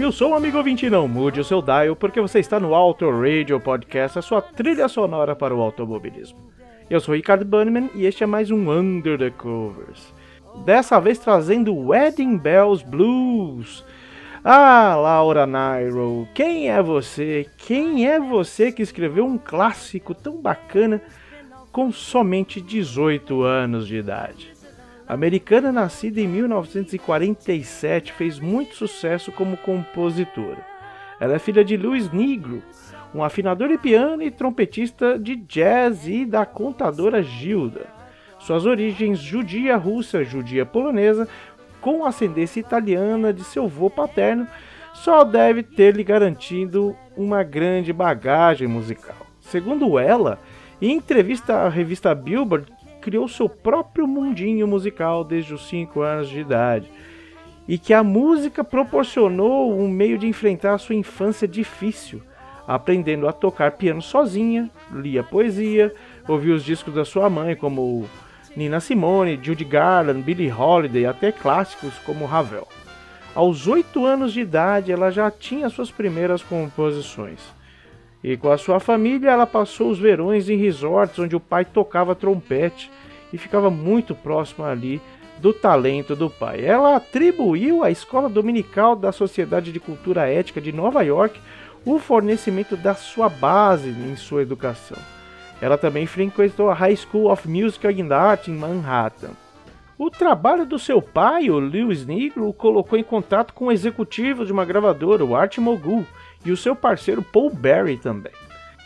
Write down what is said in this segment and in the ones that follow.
Sabe o som, amigo ouvinte? Não mude o seu dial, porque você está no Auto Radio Podcast, a sua trilha sonora para o automobilismo. Eu sou Ricardo Bunnyman e este é mais um Under the Covers. Dessa vez trazendo Wedding Bells Blues. Ah, Laura Nairo, quem é você? Quem é você que escreveu um clássico tão bacana com somente 18 anos de idade? Americana nascida em 1947, fez muito sucesso como compositora. Ela é filha de Louis Negro, um afinador de piano e trompetista de jazz e da contadora Gilda. Suas origens judia russa, judia polonesa, com ascendência italiana de seu avô paterno, só deve ter lhe garantido uma grande bagagem musical. Segundo ela, em entrevista à revista Billboard, criou seu próprio mundinho musical desde os 5 anos de idade. E que a música proporcionou um meio de enfrentar a sua infância difícil, aprendendo a tocar piano sozinha, lia poesia, ouvia os discos da sua mãe, como Nina Simone, Judy Garland, Billie Holiday, até clássicos como Ravel. Aos oito anos de idade, ela já tinha suas primeiras composições. E com a sua família, ela passou os verões em resorts onde o pai tocava trompete e ficava muito próximo ali do talento do pai. Ela atribuiu à Escola Dominical da Sociedade de Cultura Ética de Nova York o fornecimento da sua base em sua educação. Ela também frequentou a High School of Music and Art em Manhattan. O trabalho do seu pai, o Lewis Negro, o colocou em contato com o executivo de uma gravadora, o Art Mogul, e o seu parceiro Paul Berry também.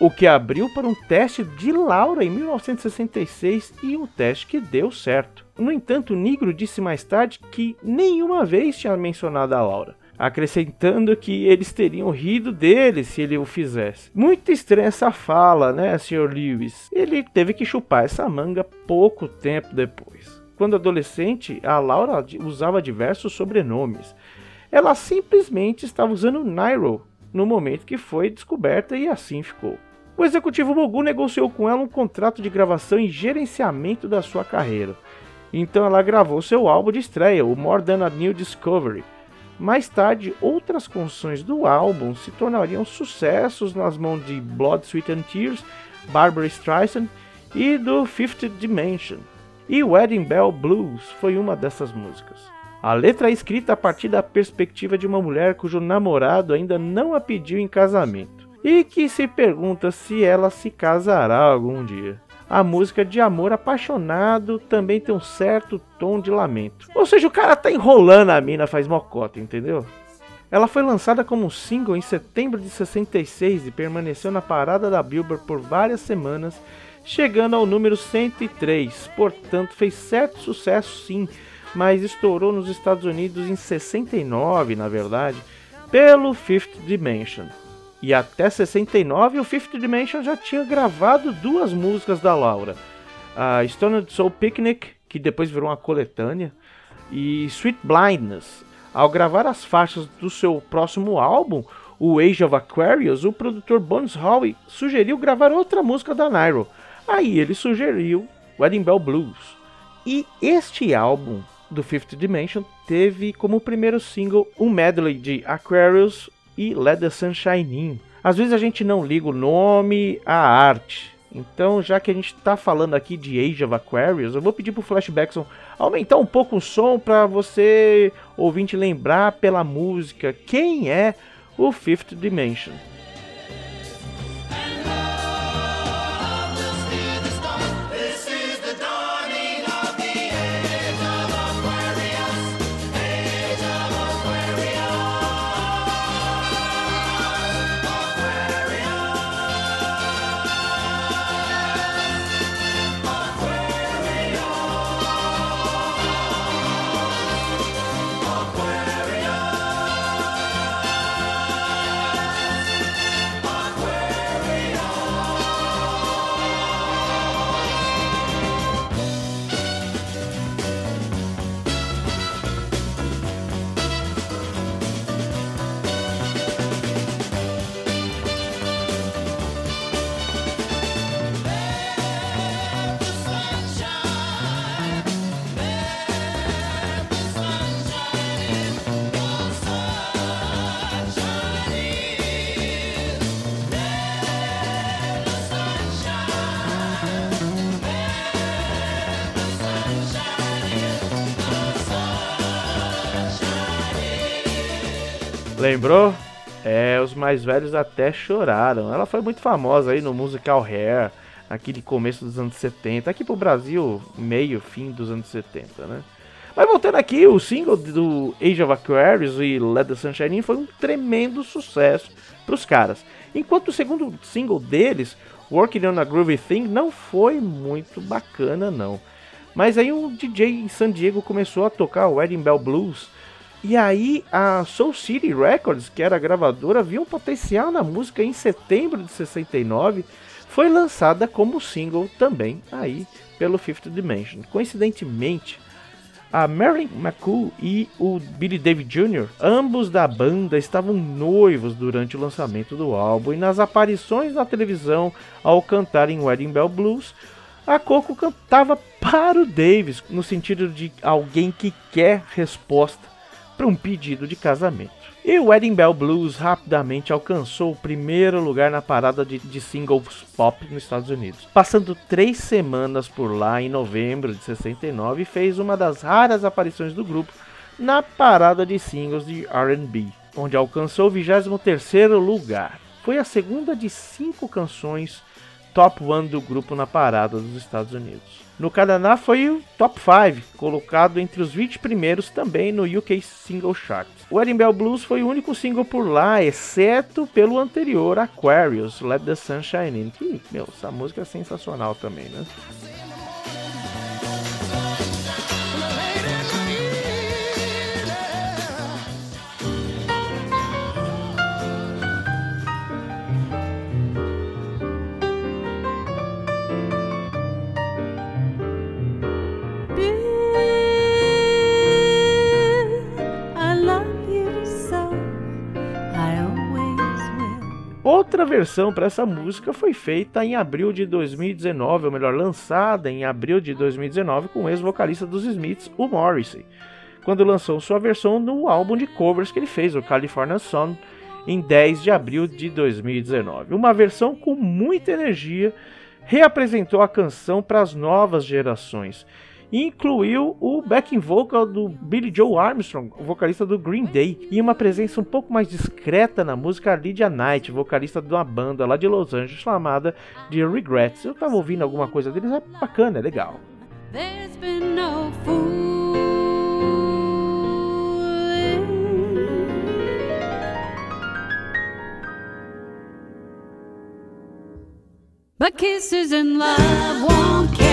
o que abriu para um teste de Laura em 1966 e um teste que deu certo. No entanto, Nigro disse mais tarde que nenhuma vez tinha mencionado a Laura, acrescentando que eles teriam rido dele se ele o fizesse. Muito estranha essa fala, né, Sr. Lewis? Ele teve que chupar essa manga pouco tempo depois. Quando adolescente, a Laura usava diversos sobrenomes. Ela simplesmente estava usando Nairo no momento que foi descoberta e assim ficou. O executivo Mogu negociou com ela um contrato de gravação e gerenciamento da sua carreira. Então ela gravou seu álbum de estreia, o More Than a New Discovery. Mais tarde, outras canções do álbum se tornariam sucessos nas mãos de Blood, Sweat and Tears, Barbara Streisand e do Fifth Dimension. E Wedding Bell Blues foi uma dessas músicas. A letra é escrita a partir da perspectiva de uma mulher cujo namorado ainda não a pediu em casamento e que se pergunta se ela se casará algum dia. A música de amor apaixonado também tem um certo tom de lamento. Ou seja, o cara tá enrolando a mina faz mocota, entendeu? Ela foi lançada como single em setembro de 66 e permaneceu na parada da Billboard por várias semanas, chegando ao número 103. Portanto, fez certo sucesso sim, mas estourou nos Estados Unidos em 69, na verdade, pelo Fifth Dimension. E até 69 o Fifth Dimension já tinha gravado duas músicas da Laura. A Stoned Soul Picnic, que depois virou uma coletânea, e Sweet Blindness. Ao gravar as faixas do seu próximo álbum, o Age of Aquarius, o produtor Bones Howe sugeriu gravar outra música da Nairo. Aí ele sugeriu Wedding Bell Blues. E este álbum do Fifth Dimension teve como primeiro single um medley de Aquarius e Let the Sunshine In. Às vezes a gente não liga o nome à arte. Então, já que a gente está falando aqui de Age of Aquarius, eu vou pedir para o Flashbackson aumentar um pouco o som para você, ouvinte, lembrar pela música quem é o Fifth Dimension. Lembrou? É, os mais velhos até choraram. Ela foi muito famosa aí no musical Hair, aquele começo dos anos 70. Aqui pro Brasil, meio, fim dos anos 70, né? Mas voltando aqui, o single do Age of Aquarius e Let the Sunshine In foi um tremendo sucesso pros caras. Enquanto o segundo single deles, Working on a Groovy Thing, não foi muito bacana não. Mas aí um DJ em San Diego começou a tocar o Wedding Bell Blues e aí a Soul City Records, que era a gravadora, viu um potencial na música em setembro de 69, foi lançada como single também aí pelo Fifth Dimension. Coincidentemente, a Marilyn McCool e o Billy David Jr., ambos da banda, estavam noivos durante o lançamento do álbum e nas aparições na televisão ao cantarem Wedding Bell Blues, a Coco cantava para o Davis, no sentido de alguém que quer resposta para um pedido de casamento. E o Wedding Bell Blues rapidamente alcançou o primeiro lugar na parada de, de, singles pop nos Estados Unidos. Passando três semanas por lá em novembro de 69, fez uma das raras aparições do grupo na parada de singles de R&B, onde alcançou o 23º lugar. Foi a segunda de cinco canções top 1 do grupo na parada dos Estados Unidos. No Canadá foi o top 5, colocado entre os 20 primeiros também no UK Single Chart. O Wedding Bell Blues foi o único single por lá, exceto pelo anterior Aquarius, Let the Sunshine In, que, meu, essa música é sensacional também, né? Outra versão para essa música foi feita em abril de 2019, ou melhor, lançada em abril de 2019 com o ex-vocalista dos Smiths, o Morrissey, quando lançou sua versão no álbum de covers que ele fez, o California Sun, em 10 de abril de 2019. Uma versão com muita energia, reapresentou a canção para as novas gerações incluiu o backing vocal do Billy Joe Armstrong, o vocalista do Green Day, e uma presença um pouco mais discreta na música Lydia Knight, vocalista de uma banda lá de Los Angeles chamada The Regrets. Eu tava ouvindo alguma coisa deles, é bacana, é legal. But kisses and love won't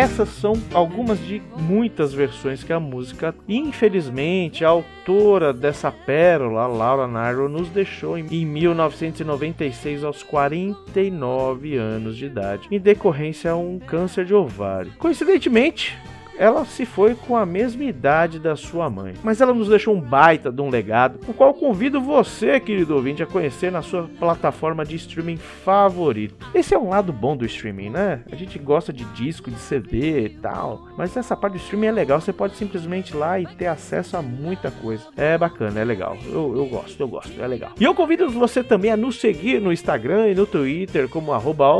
Essas são algumas de muitas versões que a música, infelizmente, a autora dessa pérola, Laura Nyro, nos deixou em 1996 aos 49 anos de idade, em decorrência a um câncer de ovário. Coincidentemente, ela se foi com a mesma idade da sua mãe. Mas ela nos deixou um baita de um legado, o qual convido você, querido ouvinte, a conhecer na sua plataforma de streaming favorito. Esse é um lado bom do streaming, né? A gente gosta de disco, de CD e tal, mas essa parte do streaming é legal, você pode simplesmente ir lá e ter acesso a muita coisa. É bacana, é legal. Eu, eu gosto, eu gosto, é legal. E eu convido você também a nos seguir no Instagram e no Twitter como arroba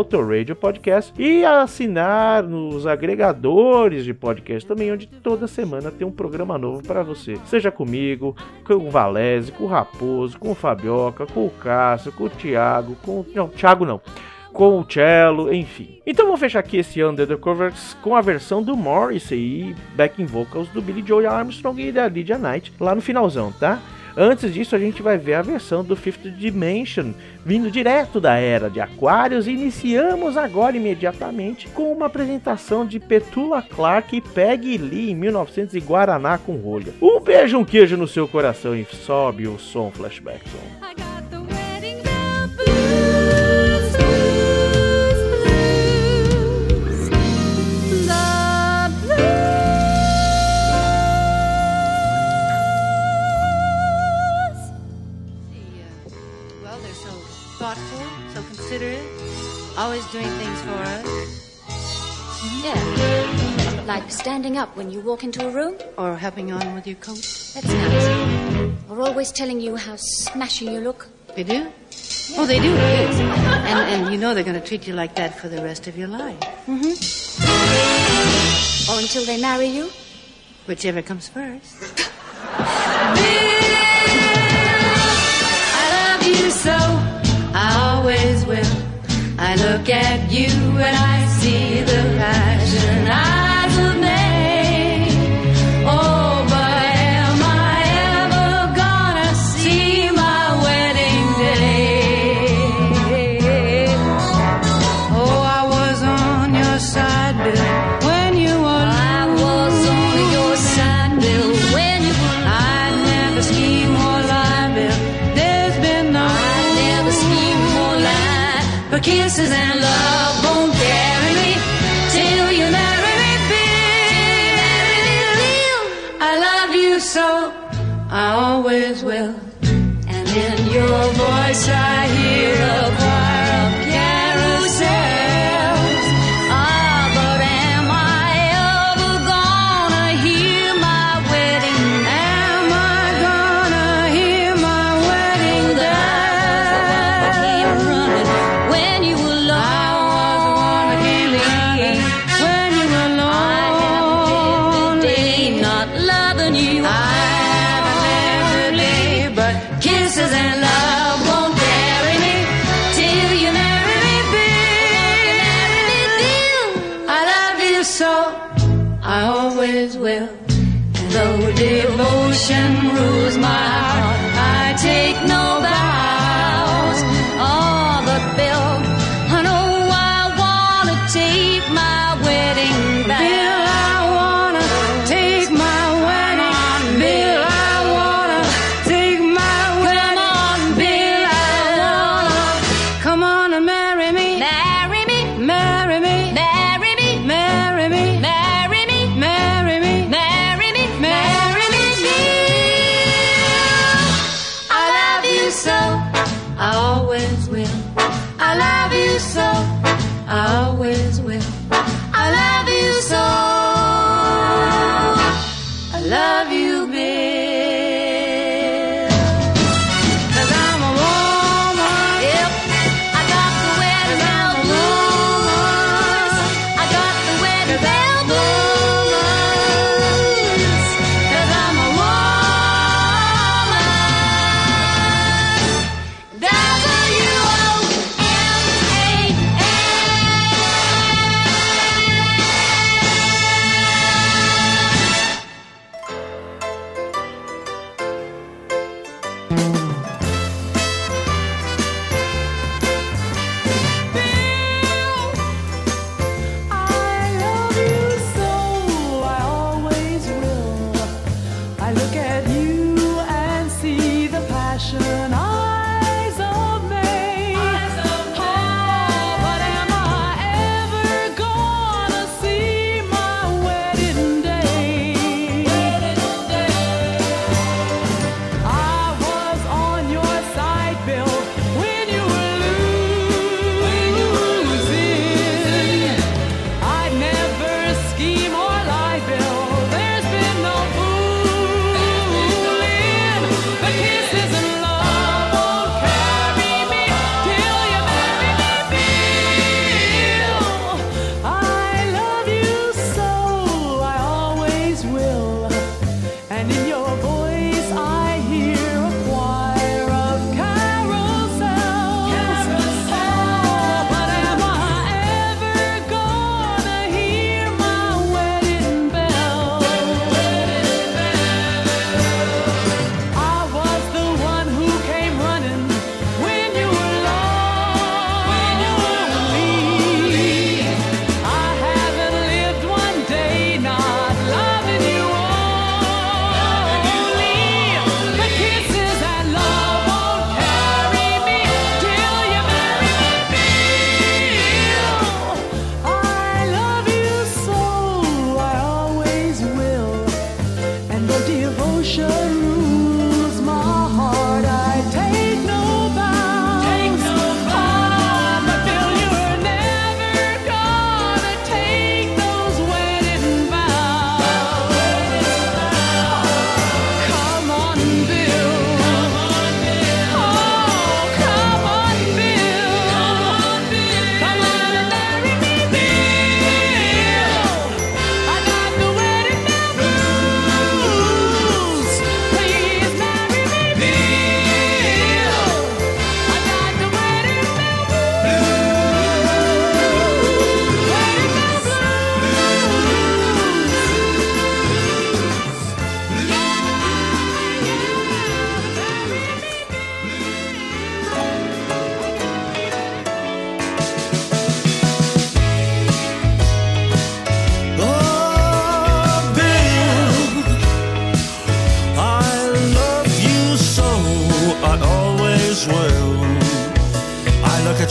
Podcast e assinar nos agregadores de podcast podcast também, onde toda semana tem um programa novo para você. Seja comigo, com o Valese, com o Raposo, com o Fabioca, com o Cássio, com o Thiago, com. Não, Thiago não com o cello, enfim. Então vamos fechar aqui esse Under the Covers com a versão do Morrissey e backing vocals do Billy Joe Armstrong e da Lydia Knight lá no finalzão, tá? Antes disso, a gente vai ver a versão do Fifth Dimension, vindo direto da era de Aquários. E iniciamos agora imediatamente com uma apresentação de Petula Clark e Peggy Lee em 1900 e Guaraná com rolha. Um beijo, um queijo no seu coração e sobe o som flashback. Always doing things for us. Yeah. Like standing up when you walk into a room? Or helping on with your coat? That's nice. Or always telling you how smashing you look? They do? Yeah. Oh, they do, yes. And, and you know they're going to treat you like that for the rest of your life. Mm-hmm. Or until they marry you? Whichever comes first. I love you so. I look at you and I see the passion eyes of May. Kisses and love won't carry me till you marry me. I love you so, I always will. And in your voice I hear devotion rules my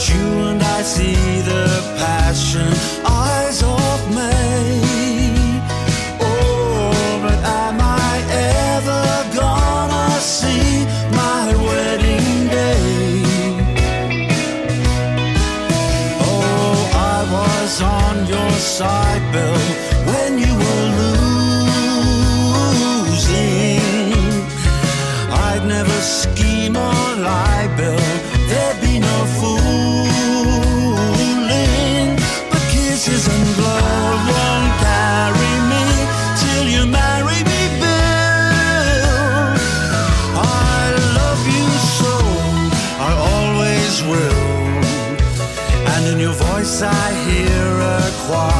You and I see the passion I hear a choir.